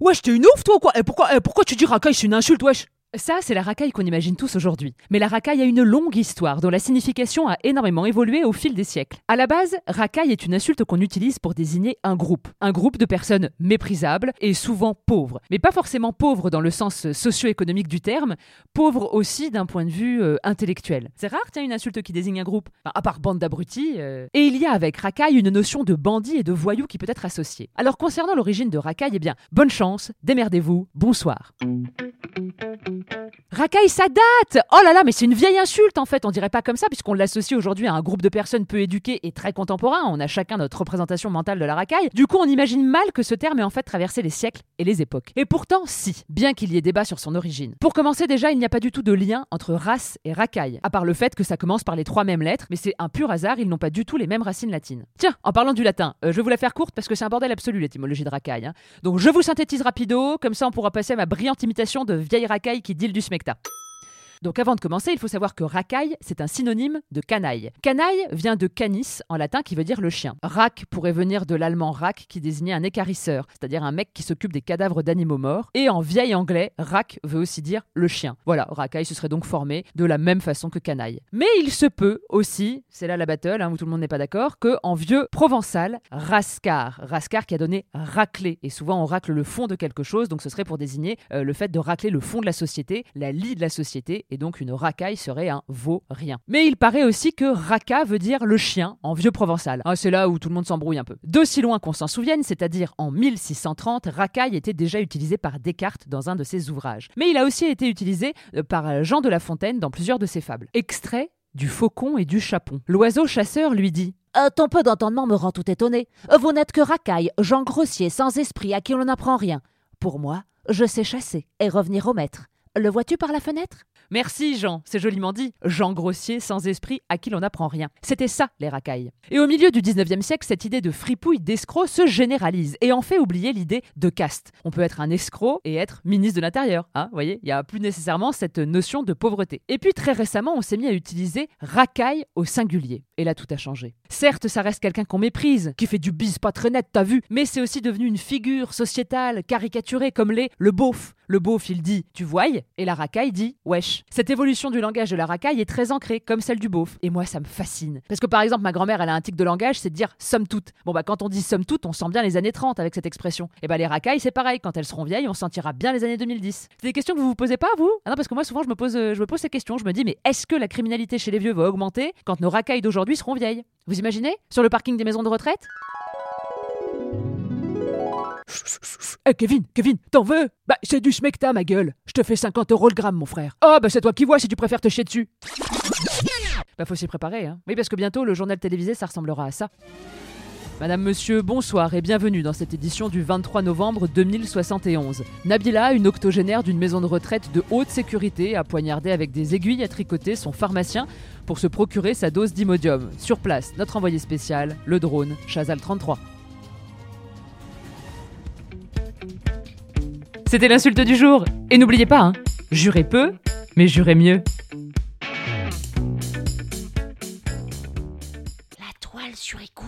Wesh, t'es une ouf toi ou quoi? Et pourquoi, eh, pourquoi tu dis racaille, c'est une insulte, wesh? Ça, c'est la racaille qu'on imagine tous aujourd'hui. Mais la racaille a une longue histoire dont la signification a énormément évolué au fil des siècles. À la base, racaille est une insulte qu'on utilise pour désigner un groupe. Un groupe de personnes méprisables et souvent pauvres. Mais pas forcément pauvres dans le sens socio-économique du terme, pauvres aussi d'un point de vue euh, intellectuel. C'est rare, tiens, une insulte qui désigne un groupe. À part bande d'abrutis. euh. Et il y a avec racaille une notion de bandit et de voyou qui peut être associée. Alors concernant l'origine de racaille, eh bien, bonne chance, démerdez-vous, bonsoir. Racaille, ça date Oh là là, mais c'est une vieille insulte en fait, on dirait pas comme ça, puisqu'on l'associe aujourd'hui à un groupe de personnes peu éduquées et très contemporains, on a chacun notre représentation mentale de la racaille. Du coup, on imagine mal que ce terme ait en fait traversé les siècles et les époques. Et pourtant, si, bien qu'il y ait débat sur son origine. Pour commencer, déjà, il n'y a pas du tout de lien entre race et racaille, à part le fait que ça commence par les trois mêmes lettres, mais c'est un pur hasard, ils n'ont pas du tout les mêmes racines latines. Tiens, en parlant du latin, euh, je vais vous la faire courte parce que c'est un bordel absolu l'étymologie de racaille. hein. Donc je vous synthétise rapido, comme ça on pourra passer à ma brillante imitation de vieille racaille qui deal du smecta. Donc avant de commencer, il faut savoir que racaille, c'est un synonyme de canaille. Canaille vient de canis en latin qui veut dire le chien. Rac pourrait venir de l'allemand rac qui désignait un écarisseur, c'est-à-dire un mec qui s'occupe des cadavres d'animaux morts. Et en vieil anglais, rac veut aussi dire le chien. Voilà, racaille se serait donc formé de la même façon que canaille. Mais il se peut aussi, c'est là la battle hein, où tout le monde n'est pas d'accord, que en vieux provençal, rascar, rascar qui a donné racler. Et souvent on racle le fond de quelque chose, donc ce serait pour désigner euh, le fait de racler le fond de la société, la lie de la société et donc une racaille serait un vaut-rien. Mais il paraît aussi que raca veut dire le chien en vieux provençal. Ah, c'est là où tout le monde s'embrouille un peu. D'aussi loin qu'on s'en souvienne, c'est-à-dire en 1630, racaille était déjà utilisé par Descartes dans un de ses ouvrages. Mais il a aussi été utilisé euh, par Jean de La Fontaine dans plusieurs de ses fables. Extrait du faucon et du chapon. L'oiseau chasseur lui dit Euh, ton peu d'entendement me rend tout étonné. Vous n'êtes que racaille, Jean grossier, sans esprit, à qui on n'apprend rien. Pour moi, je sais chasser et revenir au maître. Le vois-tu par la fenêtre? Merci Jean, c'est joliment dit. Jean grossier, sans esprit, à qui l'on n'apprend rien. C'était ça, les racailles. Et au milieu du 19e siècle, cette idée de fripouille, d'escroc se généralise et en fait oublier l'idée de caste. On peut être un escroc et être ministre de l'Intérieur. Hein, voyez, il n'y a plus nécessairement cette notion de pauvreté. Et puis très récemment, on s'est mis à utiliser racaille au singulier. Et là, tout a changé. Certes, ça reste quelqu'un qu'on méprise, qui fait du bise pas très net, t'as vu, mais c'est aussi devenu une figure sociétale, caricaturée, comme l'est le beauf. Le beauf, il dit tu voyes, et la racaille dit wesh. Cette évolution du langage de la racaille est très ancrée, comme celle du beauf. Et moi, ça me fascine. Parce que par exemple, ma grand-mère, elle a un tic de langage, c'est de dire somme toute. Bon, bah, quand on dit somme toute, on sent bien les années 30 avec cette expression. Et bah, les racailles, c'est pareil. Quand elles seront vieilles, on sentira bien les années 2010. C'est des questions que vous vous posez pas, vous? Ah non, parce que moi, souvent, je me pose, euh, je me pose ces questions. Je me dis, mais est-ce que la criminalité chez les vieux va augmenter quand nos racailles d'aujourd'hui seront vieilles Vous imaginez Sur le parking des maisons de retraite? Eh Kevin, Kevin, t'en veux? Bah c'est du smecta ma gueule. Je te fais 50 euros le gramme mon frère. Oh bah c'est toi qui vois si tu préfères te chier dessus. Bah, faut s'y préparer, hein. Oui, parce que bientôt, le journal télévisé, ça ressemblera à ça. Madame, monsieur, bonsoir et bienvenue dans cette édition du 23 novembre 2071. Nabila, une octogénaire d'une maison de retraite de haute sécurité, a poignardé avec des aiguilles à tricoter son pharmacien pour se procurer sa dose d'imodium. Sur place, notre envoyé spécial, le drone, Chazal 33. C'était l'insulte du jour. Et n'oubliez pas, hein, jurez peu, mais jurez mieux. La toile sur écoute.